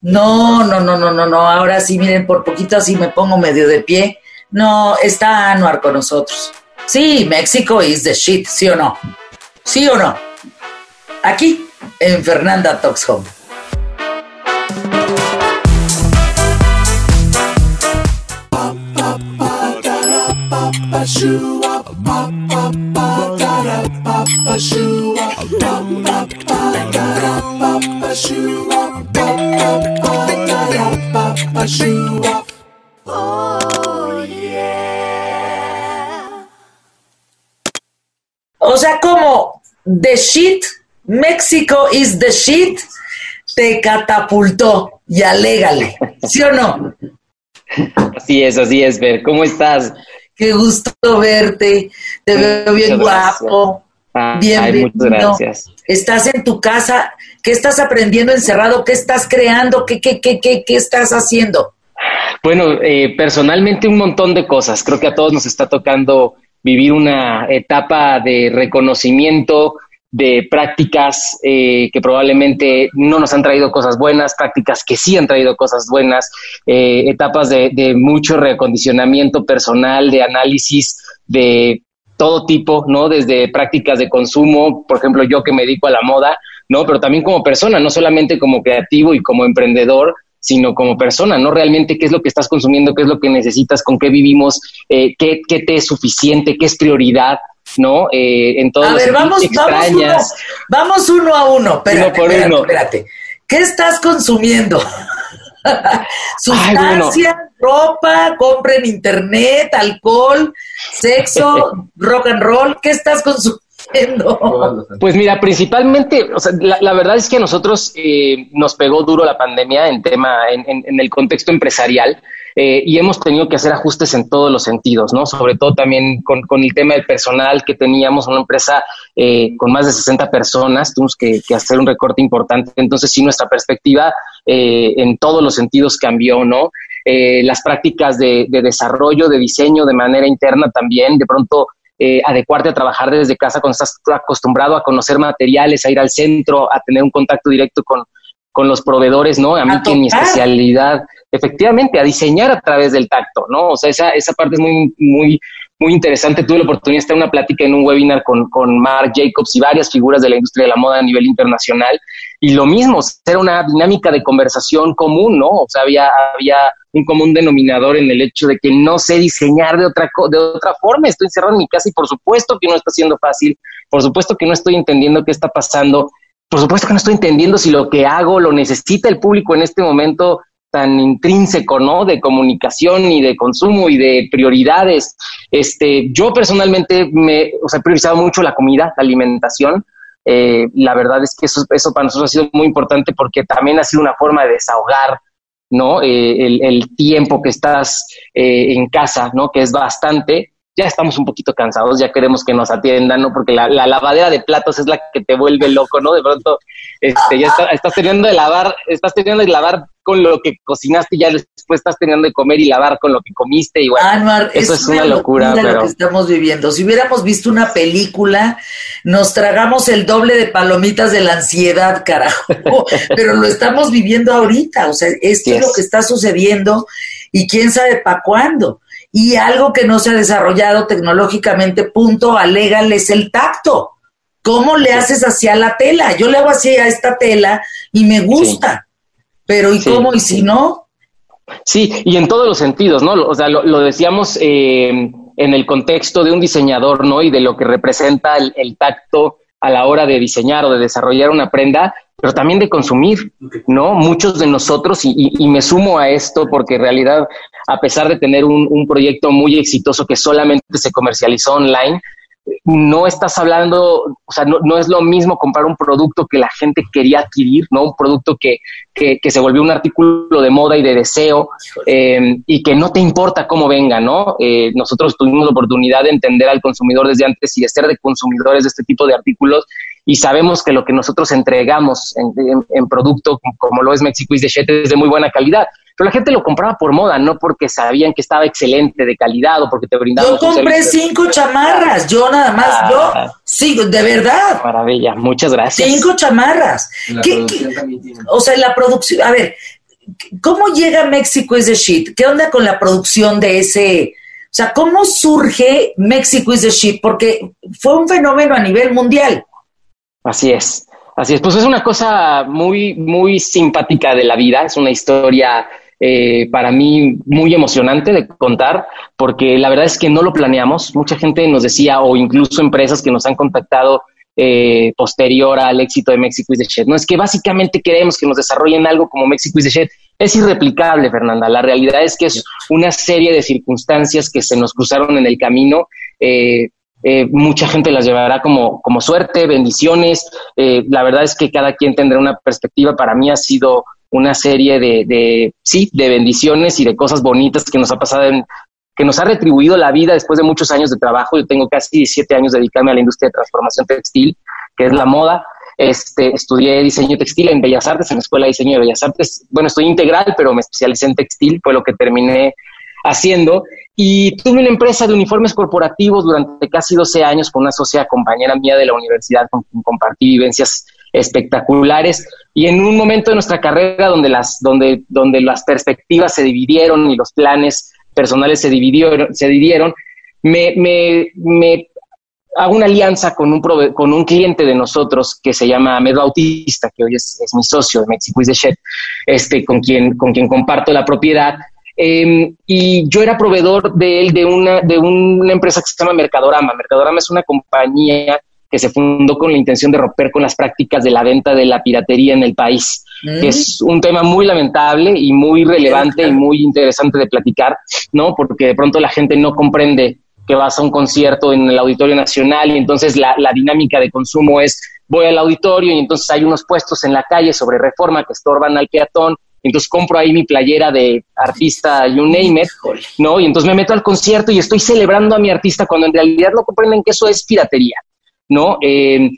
No, no, no, no, no, no. Ahora sí, miren, por poquito así me pongo medio de pie. No, está Anuar con nosotros. Sí, México is the shit, ¿sí o no? ¿Sí o no? Aquí, en Fernanda Talks Home. O sea, como the shit, México is the shit, te catapultó y alégale, ¿sí o no? Así es, así es, Ver. ¿Cómo estás? Qué gusto verte, te veo bien guapo. Bienvenido. muchas gracias. Estás en tu casa, ¿qué estás aprendiendo encerrado? ¿Qué estás creando? ¿Qué, qué, qué, qué, qué estás haciendo? Bueno, eh, personalmente un montón de cosas. Creo que a todos nos está tocando vivir una etapa de reconocimiento de prácticas eh, que probablemente no nos han traído cosas buenas, prácticas que sí han traído cosas buenas, eh, etapas de, mucho reacondicionamiento personal, de análisis de todo tipo, ¿no? Desde prácticas de consumo, por ejemplo, yo que me dedico a la moda, ¿no? Pero también como persona, no solamente como creativo y como emprendedor, sino como persona, ¿no? Realmente qué es lo que estás consumiendo, qué es lo que necesitas, con qué vivimos, eh, qué, qué, te es suficiente, qué es prioridad, ¿no? Eh, en todos a ver, vamos, vamos uno, vamos uno a uno, espérate, uno espérate, espérate. ¿Qué estás consumiendo? Sustancia, ropa, compra en internet, alcohol, sexo, rock and roll, ¿qué estás consumiendo? Pues mira, principalmente, o sea, la, verdad es que a nosotros eh, nos pegó duro la pandemia en tema, en, el contexto empresarial. Eh, y hemos tenido que hacer ajustes en todos los sentidos, ¿no? Sobre todo también con, el tema del personal que teníamos, una empresa eh, con más de 60 personas, tuvimos que, hacer un recorte importante. Entonces, sí, nuestra perspectiva en todos los sentidos cambió, ¿no? las prácticas de, de, desarrollo, de diseño de manera interna también, de pronto eh, adecuarte a trabajar desde casa cuando estás acostumbrado a conocer materiales, a ir al centro, a tener un contacto directo con, con los proveedores, ¿no? A mí que mi especialidad, efectivamente, a diseñar a través del tacto, ¿no? O sea, esa, esa parte es muy, muy, muy interesante. Tuve la oportunidad de estar en una plática en un webinar con, con Mark Jacobs y varias figuras de la industria de la moda a nivel internacional. Y lo mismo, era una dinámica de conversación común, ¿no? O sea, había, había un común denominador en el hecho de que no sé diseñar de otra, de otra forma. Estoy encerrado en mi casa y por supuesto que no está siendo fácil, por supuesto que no estoy entendiendo qué está pasando, por supuesto que no estoy entendiendo si lo que hago lo necesita el público en este momento tan intrínseco, ¿no? De comunicación y de consumo y de prioridades. Este, yo personalmente me, o sea, he priorizado mucho la comida, la alimentación. Eh, la verdad es que eso, eso para nosotros ha sido muy importante porque también ha sido una forma de desahogar, ¿no? Eh, el, el, tiempo que estás eh, en casa, ¿no? Que es bastante ya estamos un poquito cansados, ya queremos que nos atiendan, ¿no? Porque la, lavadera de platos es la que te vuelve loco, ¿no? De pronto, este, ya estás teniendo de lavar, estás teniendo de lavar con lo que cocinaste y ya después estás teniendo de comer y lavar con lo que comiste y bueno, eso es, una, locura, pero... lo que estamos viviendo. Si hubiéramos visto una película, nos tragamos el doble de palomitas de la ansiedad, carajo. pero lo estamos viviendo ahorita, o sea, esto es lo que está sucediendo y quién sabe para cuándo y algo que no se ha desarrollado tecnológicamente, punto, alégal, es el tacto. ¿Cómo le haces hacia la tela? Yo le hago así a esta tela y me gusta, pero ¿y cómo? ¿Y si no? Sí, y en todos los sentidos, ¿no? O sea, lo, decíamos eh, en el contexto de un diseñador, ¿no? Y de lo que representa el, el tacto a la hora de diseñar o de desarrollar una prenda, pero también de consumir, ¿no? Muchos de nosotros, y, me sumo a esto porque en realidad, a pesar de tener un, un proyecto muy exitoso que solamente se comercializó online, no estás hablando, o sea, no, no, es lo mismo comprar un producto que la gente quería adquirir, ¿no? Un producto que, que, se volvió un artículo de moda y de deseo eh, y que no te importa cómo venga, ¿no? Eh, nosotros tuvimos la oportunidad de entender al consumidor desde antes y de ser de consumidores de este tipo de artículos y sabemos que lo que nosotros entregamos en, en, producto como lo es Mexico the Shit es de muy buena calidad pero la gente lo compraba por moda, no porque sabían que estaba excelente de calidad o porque te brindaban. Yo compré cinco chamarras, yo nada más, yo, ah. sí, de verdad. Maravilla, muchas gracias. Cinco chamarras. o sea, la producción, a ver, ¿cómo llega México is the shit? ¿Qué onda con la producción de ese? O sea, ¿cómo surge México is the shit? Porque fue un fenómeno a nivel mundial. Así es, así es. Pues es una cosa muy, muy simpática de la vida, es una historia eh, para mí muy emocionante de contar, porque la verdad es que no lo planeamos. Mucha gente nos decía, o incluso empresas que nos han contactado eh, posterior al éxito de México is the Shed. No es que básicamente queremos que nos desarrollen algo como México is the Shed. Es irreplicable, Fernanda. La realidad es que es una serie de circunstancias que se nos cruzaron en el camino. Eh, mucha gente las llevará como, como suerte, bendiciones. la verdad es que cada quien tendrá una perspectiva. Para mí ha sido una serie de, de, sí, de bendiciones y de cosas bonitas que nos ha pasado, en, que nos ha retribuido la vida después de muchos años de trabajo. Yo tengo casi 17 años dedicarme a la industria de transformación textil, que es la moda. Este, estudié diseño textil en Bellas Artes, en la Escuela de Diseño de Bellas Artes. Bueno, estoy integral, pero me especialicé en textil, fue lo que terminé haciendo. Y tuve una empresa de uniformes corporativos durante casi 12 años con una socia compañera mía de la universidad con quien compartí vivencias espectaculares. Y en un momento de nuestra carrera donde las, donde, donde las perspectivas se dividieron y los planes personales se dividieron, se dividieron me, me, me hago una alianza con un, con un cliente de nosotros que se llama Med Bautista, que hoy es, mi socio de Mexico is the Chef, este, con, quien, con quien comparto la propiedad. Em, y yo era proveedor de él de una, de una empresa que se llama Mercadorama. Mercadorama es una compañía que se fundó con la intención de romper con las prácticas de la venta de la piratería en el país, que es un tema muy lamentable y muy relevante y muy interesante de platicar, ¿no? Porque de pronto la gente no comprende que vas a un concierto en el Auditorio Nacional y entonces la, la dinámica de consumo es voy al auditorio y entonces hay unos puestos en la calle sobre reforma que estorban al peatón, entonces compro ahí mi playera de artista, you name it, ¿no? Y entonces me meto al concierto y estoy celebrando a mi artista cuando en realidad no comprenden que eso es piratería. ¿No? Eh,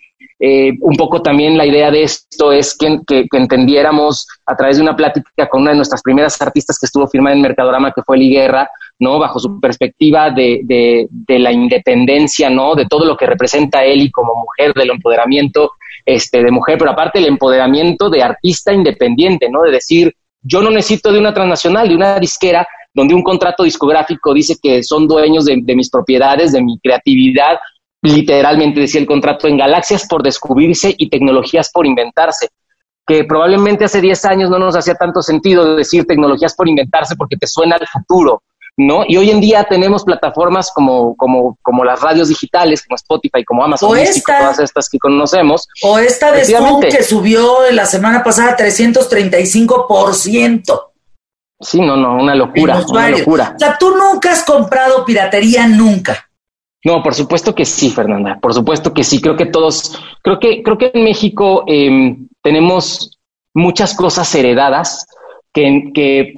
eh, un poco también la idea de esto es que, entendiéramos a través de una plática con una de nuestras primeras artistas que estuvo firmada en Mercadorama, que fue Liguerra, ¿no? Bajo su perspectiva de, de, la independencia, ¿no? De todo lo que representa Eli como mujer, del empoderamiento este, de mujer, pero aparte el empoderamiento de artista independiente, ¿no? De decir, yo no necesito de una transnacional, de una disquera, donde un contrato discográfico dice que son dueños de, de mis propiedades, de mi creatividad, literalmente decía el contrato, en galaxias por descubrirse y tecnologías por inventarse, que probablemente hace 10 años no nos hacía tanto sentido decir tecnologías por inventarse porque te suena al futuro, ¿no? Y hoy en día tenemos plataformas como, como, como las radios digitales, como Spotify, como Amazon Music, todas estas que conocemos. O esta de Zoom que subió la semana pasada 335%. Sí, no, no, una locura, una locura. O sea, tú nunca has comprado piratería, nunca. No, por supuesto que sí, Fernanda. Por supuesto que sí. Creo que todos, creo que, creo que en México em, tenemos muchas cosas heredadas que, que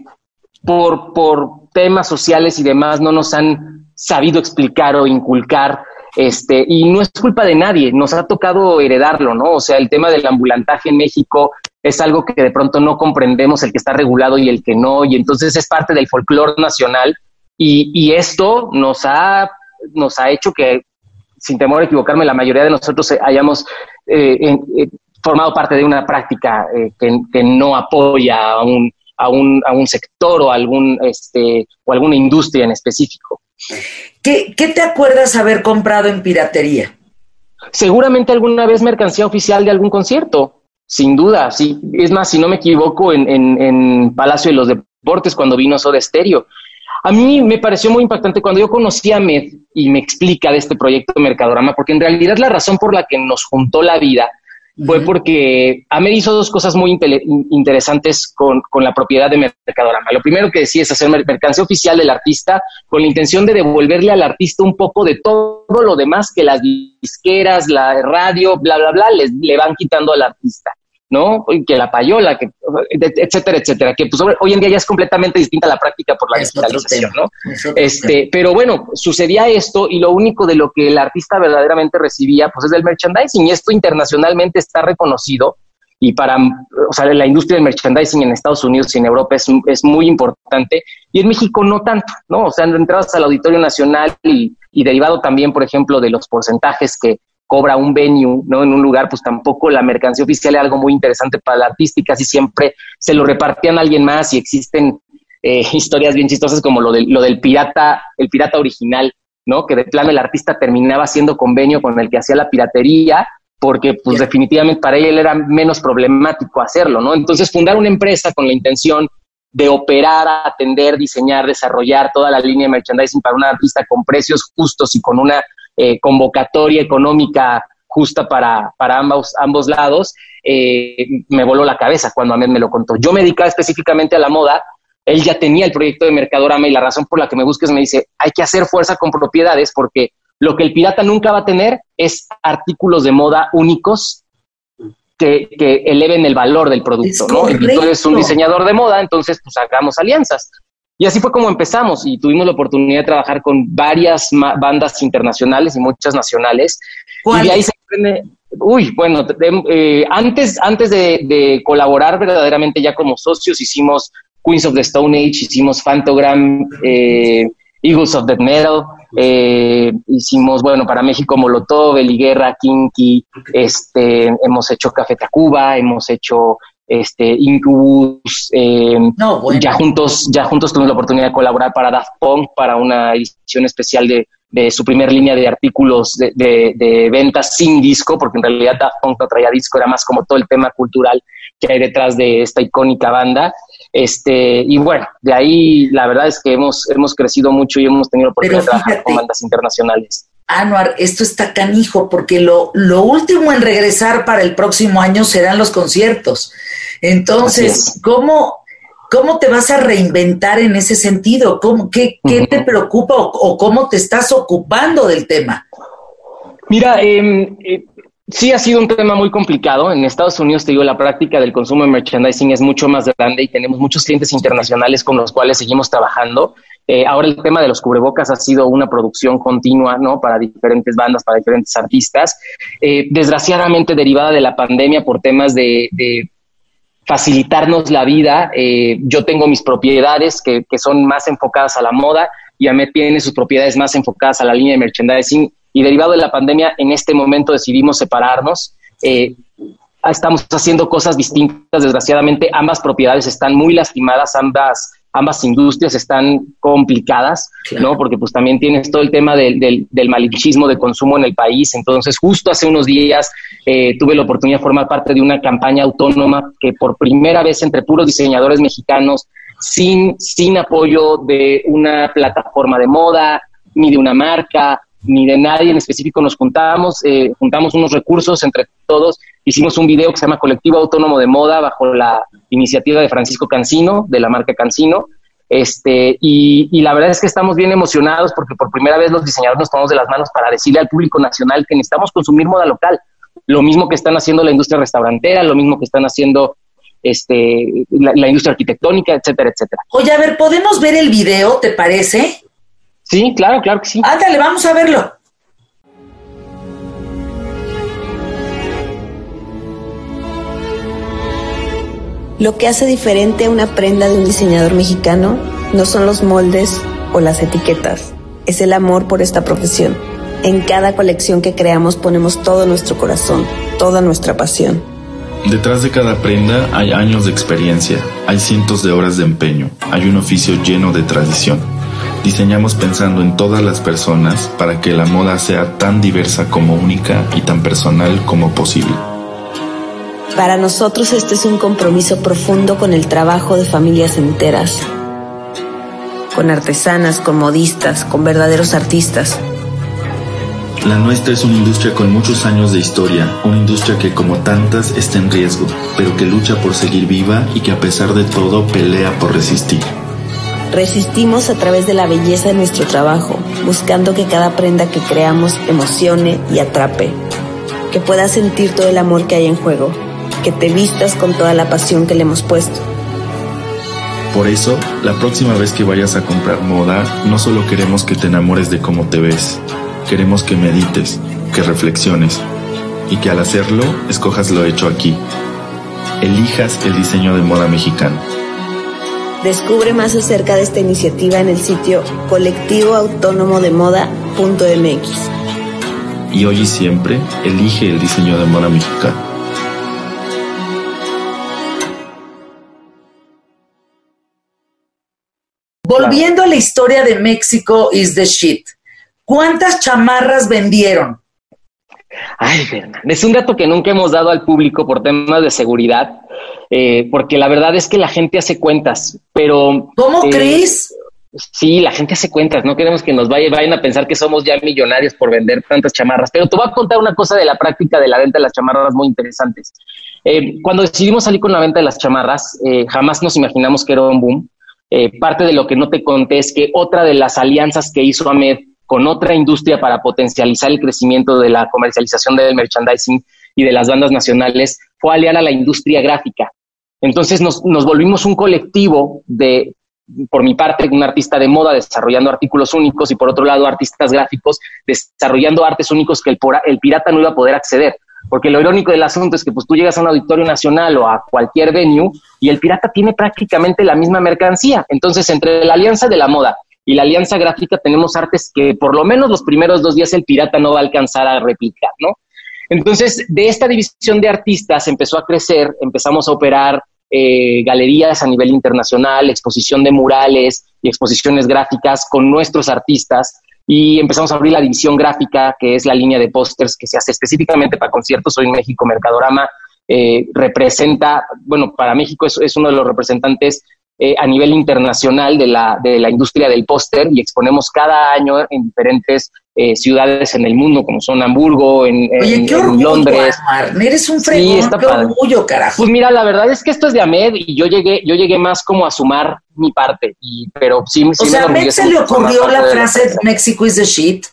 por, por temas sociales y demás no nos han sabido explicar o inculcar. Este, y no es culpa de nadie, nos ha tocado heredarlo, ¿no? O sea, el tema del ambulantaje en México es algo que de pronto no comprendemos, el que está regulado y el que no, y entonces es parte del folclore nacional. Y, y esto nos ha nos ha hecho que, sin temor a equivocarme, la mayoría de nosotros hayamos eh, eh, formado parte de una práctica eh, que, no apoya a un, a un, a un sector o, algún, este, o alguna industria en específico. ¿Qué, ¿Qué te acuerdas haber comprado en piratería? Seguramente alguna vez mercancía oficial de algún concierto, sin duda. Sí. Es más, si no me equivoco, en, en, en Palacio de los Deportes, cuando vino Soda Stereo, a mí me pareció muy impactante cuando yo conocí a Med y me explica de este proyecto de Mercadorama, porque en realidad la razón por la que nos juntó la vida fue porque Ahmed hizo dos cosas muy interesantes con, la propiedad de Mercadorama. Lo primero que decía es hacer mercancía oficial del artista con la intención de devolverle al artista un poco de todo lo demás que las disqueras, la radio, bla, bla, bla, le van quitando al artista. ¿No? Que la payola, que, etcétera, etcétera, que pues hoy en día ya es completamente distinta la práctica por la digitalización, ¿no? Este, pero bueno, sucedía esto y lo único de lo que el artista verdaderamente recibía, pues es del merchandising y esto internacionalmente está reconocido y para, o sea, la industria del merchandising en Estados Unidos y en Europa es, es muy importante y en México no tanto, ¿no? O sea, entradas al Auditorio Nacional y, y derivado también, por ejemplo, de los porcentajes que cobra un venue, ¿no? En un lugar, pues tampoco la mercancía oficial es algo muy interesante para la artística, casi siempre se lo repartían a alguien más y existen eh, historias bien chistosas como lo, lo del pirata, el pirata original, ¿no? Que de plano el artista terminaba haciendo convenio con el que hacía la piratería, porque pues definitivamente para él era menos problemático hacerlo, ¿no? Entonces fundar una empresa con la intención de operar, atender, diseñar, desarrollar toda la línea de merchandising para un artista con precios justos y con una eh, convocatoria económica justa para, para ambos, ambos lados, eh, me voló la cabeza cuando Ahmed me lo contó. Yo me dedicaba específicamente a la moda, él ya tenía el proyecto de Mercadorama y la razón por la que me busques me dice, hay que hacer fuerza con propiedades porque lo que el pirata nunca va a tener es artículos de moda únicos que, eleven el valor del producto, ¿no? Tú eres un diseñador de moda, entonces pues hagamos alianzas. Y así fue como empezamos y tuvimos la oportunidad de trabajar con varias bandas internacionales y muchas nacionales. Y de ahí se aprende, uy, bueno, eh, antes, antes de, colaborar verdaderamente ya como socios hicimos Queens of the Stone Age, hicimos Fantogram, eh, Eagles of the Metal, eh, hicimos, bueno, para México Molotov, Eliguerra, Kinky, este, hemos hecho Café Tacuba, hemos hecho este, Incubus, eh, ya juntos, ya juntos tuvimos la oportunidad de colaborar para Daft Punk para una edición especial de, su primer línea de artículos de, ventas sin disco, porque en realidad Daft Punk no traía disco, era más como todo el tema cultural que hay detrás de esta icónica banda. Este, y bueno, de ahí la verdad es que hemos, hemos crecido mucho y hemos tenido la oportunidad de trabajar con bandas internacionales. Anuar, esto está canijo, porque lo, lo último en regresar para el próximo año serán los conciertos. Entonces, ¿cómo, ¿cómo te vas a reinventar en ese sentido? ¿Cómo, ¿Qué, qué te preocupa o, cómo te estás ocupando del tema? Mira, em, eh, sí ha sido un tema muy complicado. En Estados Unidos, te digo, la práctica del consumo de merchandising es mucho más grande y tenemos muchos clientes internacionales con los cuales seguimos trabajando. Eh, ahora el tema de los cubrebocas ha sido una producción continua, ¿no? Para diferentes bandas, para diferentes artistas. Eh, desgraciadamente derivada de la pandemia por temas de, facilitarnos la vida. Eh, yo tengo mis propiedades que, que, son más enfocadas a la moda y Amet tiene sus propiedades más enfocadas a la línea de merchandising y derivado de la pandemia en este momento decidimos separarnos. estamos haciendo cosas distintas, desgraciadamente ambas propiedades están muy lastimadas, ambas ambas industrias están complicadas, ¿no? Porque pues también tienes todo el tema del, del, malichismo de consumo en el país. Entonces, justo hace unos días eh, tuve la oportunidad de formar parte de una campaña autónoma que por primera vez entre puros diseñadores mexicanos, sin, sin apoyo de una plataforma de moda, ni de una marca, ni de nadie en específico, nos juntamos, eh, juntamos unos recursos entre todos Hicimos un video que se llama Colectivo Autónomo de Moda bajo la iniciativa de Francisco Cancino, de la marca Cancino. Este, y, la verdad es que estamos bien emocionados porque por primera vez los diseñadores nos tomamos de las manos para decirle al público nacional que necesitamos consumir moda local. Lo mismo que están haciendo la industria restaurantera, lo mismo que están haciendo este, la, la industria arquitectónica, etcétera, etcétera. Oye, a ver, ¿podemos ver el video, te parece? Sí, claro, claro que sí. Ándale, vamos a verlo. Lo que hace diferente una prenda de un diseñador mexicano no son los moldes o las etiquetas, es el amor por esta profesión. En cada colección que creamos ponemos todo nuestro corazón, toda nuestra pasión. Detrás de cada prenda hay años de experiencia, hay cientos de horas de empeño, hay un oficio lleno de tradición. Diseñamos pensando en todas las personas para que la moda sea tan diversa como única y tan personal como posible. Para nosotros este es un compromiso profundo con el trabajo de familias enteras, con artesanas, con modistas, con verdaderos artistas. La nuestra es una industria con muchos años de historia, una industria que como tantas está en riesgo, pero que lucha por seguir viva y que a pesar de todo pelea por resistir. Resistimos a través de la belleza de nuestro trabajo, buscando que cada prenda que creamos emocione y atrape, que pueda sentir todo el amor que hay en juego que te vistas con toda la pasión que le hemos puesto. Por eso, la próxima vez que vayas a comprar moda, no solo queremos que te enamores de cómo te ves, queremos que medites, que reflexiones y que al hacerlo escojas lo hecho aquí. Elijas el diseño de moda mexicano. Descubre más acerca de esta iniciativa en el sitio colectivoautónomodemoda.mx. y hoy y siempre elige el diseño de moda mexicano. Volviendo a la historia de México is the shit. ¿Cuántas chamarras vendieron? Ay, Fernanda, es un dato que nunca hemos dado al público por temas de seguridad, eh, porque la verdad es que la gente hace cuentas, pero... ¿Cómo eh, crees? Sí, la gente hace cuentas, no queremos que nos vaya, vayan a pensar que somos ya millonarios por vender tantas chamarras, pero te voy a contar una cosa de la práctica de la venta de las chamarras muy interesantes. Eh, cuando decidimos salir con la venta de las chamarras, jamás nos imaginamos que era un boom. Parte de lo que no te conté es que otra de las alianzas que hizo Ahmed con otra industria para potencializar el crecimiento de la comercialización del merchandising y de las bandas nacionales fue aliar a la industria gráfica. Entonces nos, volvimos un colectivo de, por mi parte, un artista de moda desarrollando artículos únicos y por otro lado artistas gráficos desarrollando artes únicos que el, el pirata no iba a poder acceder. Porque lo irónico del asunto es que pues tú llegas a un auditorio nacional o a cualquier venue y el pirata tiene prácticamente la misma mercancía. Entonces, entre la alianza de la moda y la Alianza Gráfica tenemos artes que por lo menos los primeros dos días el pirata no va a alcanzar a replicar, ¿no? Entonces, de esta división de artistas empezó a crecer, empezamos a operar eh, galerías a nivel internacional, exposición de murales y exposiciones gráficas con nuestros artistas y empezamos a abrir la división gráfica, que es la línea de pósters que se hace específicamente para conciertos. Hoy en México, Mercadorama eh, representa, bueno, para México es, es, uno de los representantes eh, a nivel internacional de la, de la industria del póster y exponemos cada año en diferentes eh, ciudades en el mundo, como son Hamburgo, en, Oye, qué orgullo, Londres. Eres un fregón, qué orgullo, carajo. Pues mira, la verdad es que esto es de Ahmed y yo llegué, yo llegué más como a sumar mi parte, y, pero sí, O sea, ¿a Ahmed se le ocurrió la frase Mexico is the shit?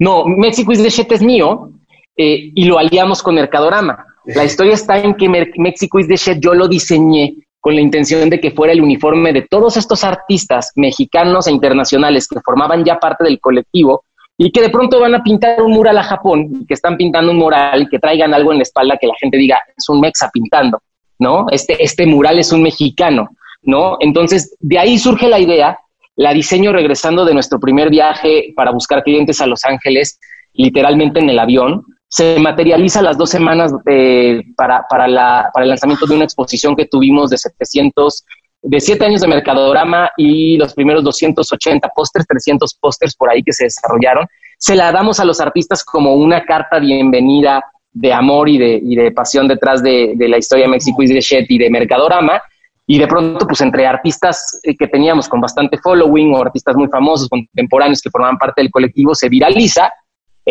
No, Mexico is the shit es mío eh, y lo aliamos con Mercadorama. La historia está en que Mexico is the shit yo lo diseñé con la intención de que fuera el uniforme de todos estos artistas mexicanos e internacionales que formaban ya parte del colectivo y que de pronto van a pintar un mural a Japón, que están pintando un mural que traigan algo en la espalda que la gente diga, es un mexa pintando, ¿no? Este, este mural es un mexicano, ¿no? Entonces, de ahí surge la idea, la diseño regresando de nuestro primer viaje para buscar clientes a Los Ángeles, literalmente en el avión, se materializa las dos semanas eh, para, para, la, para, el lanzamiento de una exposición que tuvimos de 700, de siete años de Mercadorama y los primeros 280 pósters, 300 pósters por ahí que se desarrollaron. Se la damos a los artistas como una carta bienvenida de amor y de, y de pasión detrás de, de, la historia de y de y de Mercadorama. Y de pronto, pues entre artistas eh, que teníamos con bastante following o artistas muy famosos, contemporáneos que formaban parte del colectivo, se viraliza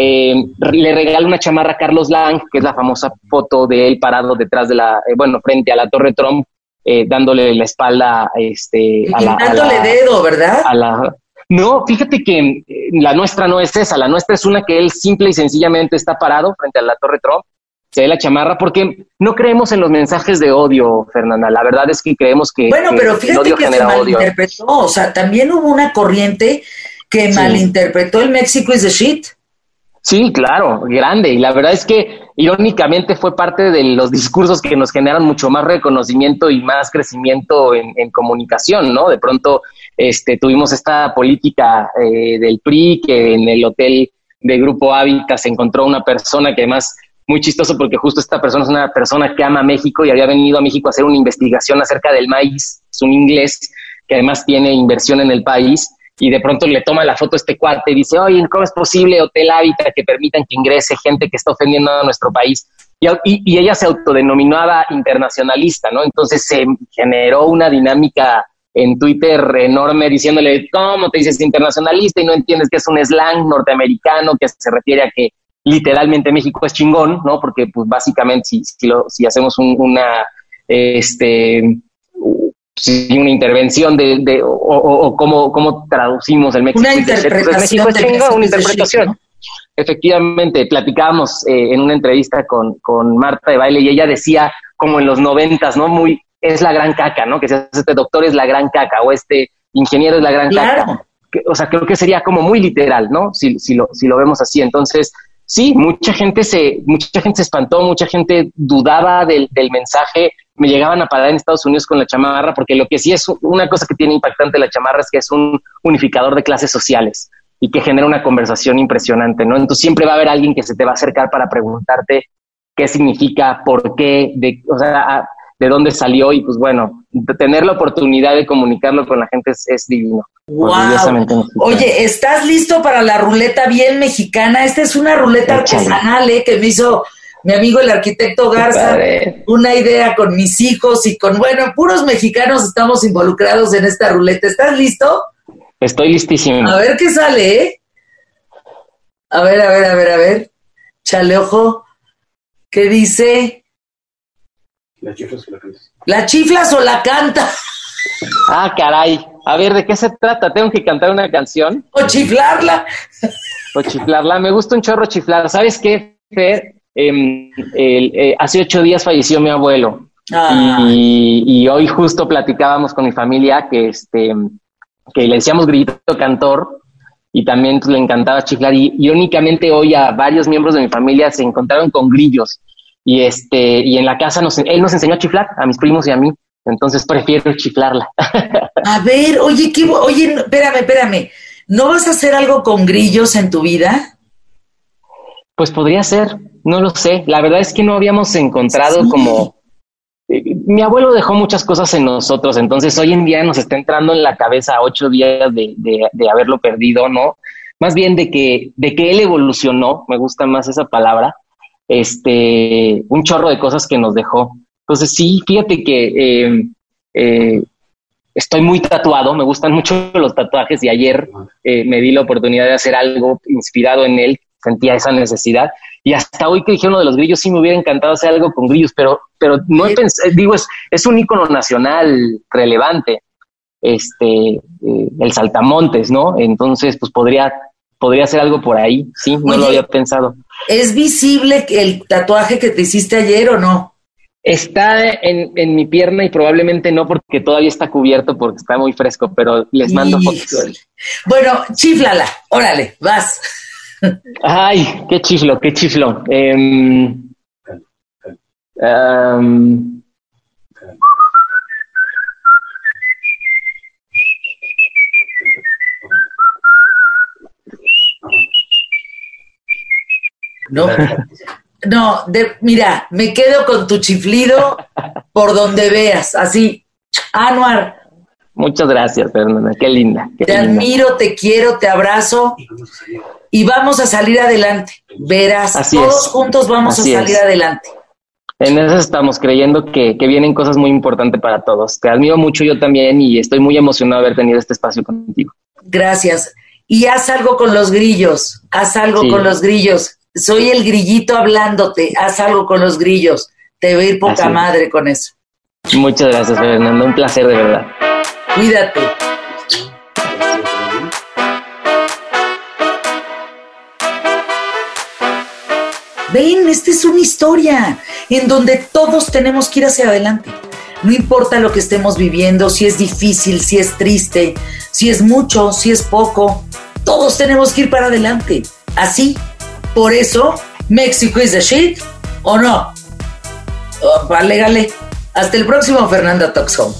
eh, le regala una chamarra a Carlos Lang, que es la famosa foto de él parado detrás de la, eh, bueno, frente a la Torre Trump, eh, dándole la espalda este, a la, dándole dedo, ¿verdad? no, fíjate que la nuestra no es esa, la nuestra es una que él simple y sencillamente está parado frente a la Torre Trump, se ve la chamarra, porque no creemos en los mensajes de odio, Fernanda. La verdad es que creemos que. Bueno, pero fíjate que se malinterpretó. O sea, también hubo una corriente que malinterpretó el México is the shit. Sí, claro, grande. Y la verdad es que irónicamente fue parte de los discursos que nos generan mucho más reconocimiento y más crecimiento en, comunicación, ¿no? De pronto este, tuvimos esta política eh, del PRI que en el hotel de Grupo Hábitat se encontró una persona que además muy chistoso porque justo esta persona es una persona que ama México y había venido a México a hacer una investigación acerca del maíz, es un inglés que además tiene inversión en el país y de pronto le toma la foto a este cuate y dice, oye, ¿cómo es posible Hotel Hábitat que permitan que ingrese gente que está ofendiendo a nuestro país? Y, y, ella se autodenominaba internacionalista, ¿no? Entonces se generó una dinámica en Twitter enorme diciéndole, ¿cómo te dices internacionalista y no entiendes que es un slang norteamericano que se refiere a que literalmente México es chingón, ¿no? Porque pues básicamente si, si, lo, si hacemos una, este, una intervención de, de o, o, cómo, cómo, traducimos el México. Una interpretación. una interpretación. Efectivamente, platicábamos eh, en una entrevista con, con Marta de Baile y ella decía, como en los noventas, ¿no? Muy, es la gran caca, ¿no? Que este doctor es la gran caca o este ingeniero es la gran caca. o sea, creo que sería como muy literal, ¿no? Si, si, lo, si lo vemos así. Entonces, sí, mucha gente se, mucha gente se espantó, mucha gente dudaba del, del mensaje, me llegaban a parar en Estados Unidos con la chamarra, porque lo que sí es una cosa que tiene impactante la chamarra es que es un unificador de clases sociales. y que genera una conversación impresionante, ¿no? Entonces siempre va a haber alguien que se te va a acercar para preguntarte qué significa, por qué, de, o sea, de dónde salió y pues bueno, tener la oportunidad de comunicarlo con la gente es, divino. Wow. Oye, ¿estás listo para la ruleta bien mexicana? Esta es una ruleta artesanal ¿eh? que me hizo mi amigo el arquitecto Garza, una idea con mis hijos y con, bueno, puros mexicanos estamos involucrados en esta ruleta. ¿Estás listo? Estoy listísimo. A ver qué sale, ¿eh? A ver, a ver, a ver, a ver. Chale ojo. ¿Qué dice? ¿La chiflas o la cantas? ¿La chiflas o la canta? Ah, caray. A ver, ¿de qué se trata? ¿Tengo que cantar una canción? O chiflarla. O chiflarla. Me gusta un chorro chiflar. ¿Sabes qué, Fer? Em, eh, hace ocho días falleció mi abuelo. Ah. Y, hoy justo platicábamos con mi familia que, este, que le decíamos grito cantor y también pues, le encantaba chiflar. Y, únicamente hoy a varios miembros de mi familia se encontraron con grillos. Y, este, y en la casa nos, él nos enseñó a chiflar, a mis primos y a mí. Entonces prefiero chiflarla. A ver, oye, ¿qué, oye, espérame, espérame. ¿No vas a hacer algo con grillos en tu vida? Pues podría ser, no lo sé. La verdad es que no habíamos encontrado como... Eh, mi abuelo dejó muchas cosas en nosotros, entonces hoy en día nos está entrando en la cabeza ocho días de, de, haberlo perdido, ¿no? Más bien de que, de que él evolucionó, me gusta más esa palabra, este, un chorro de cosas que nos dejó. Entonces sí, fíjate que eh, eh, estoy muy tatuado, me gustan mucho los tatuajes y ayer me di la oportunidad de hacer algo inspirado en él sentía esa necesidad. Y hasta hoy que dije uno de los grillos, sí me hubiera encantado hacer algo con grillos, pero, pero no he pensado, digo, es, es un ícono nacional relevante, este, eh, el saltamontes, ¿no? Entonces, pues podría, podría hacer algo por ahí, sí, no lo había pensado. ¿Es visible el tatuaje que te hiciste ayer o no? Está en, en, mi pierna y probablemente no porque todavía está cubierto porque está muy fresco, pero les mando fotos. Bueno, chiflala, órale, vas. Ay, qué chiflo, qué chiflo. Em, em, no, no, de, mira, me quedo con tu chiflido por donde veas, así. Anuar. Muchas gracias, Fernanda, qué linda. te admiro, te quiero, te abrazo y vamos a salir adelante. Verás, todos juntos vamos a salir adelante. En eso estamos creyendo que, vienen cosas muy importantes para todos. Te admiro mucho yo también y estoy muy emocionado de haber tenido este espacio contigo. Gracias. Y haz algo con los grillos, haz algo con los grillos. Soy el grillito hablándote, haz algo con los grillos. Te voy a ir poca madre con eso. Muchas gracias, Fernando. Un placer de verdad. Cuídate. Ven, esta es una historia en donde todos tenemos que ir hacia adelante. No importa lo que estemos viviendo, si es difícil, si es triste, si es mucho, si es poco, todos tenemos que ir para adelante. Así. Por eso, México is the shit, ¿o no? Oh, vale, vale. Hasta el próximo Fernanda Talks Home.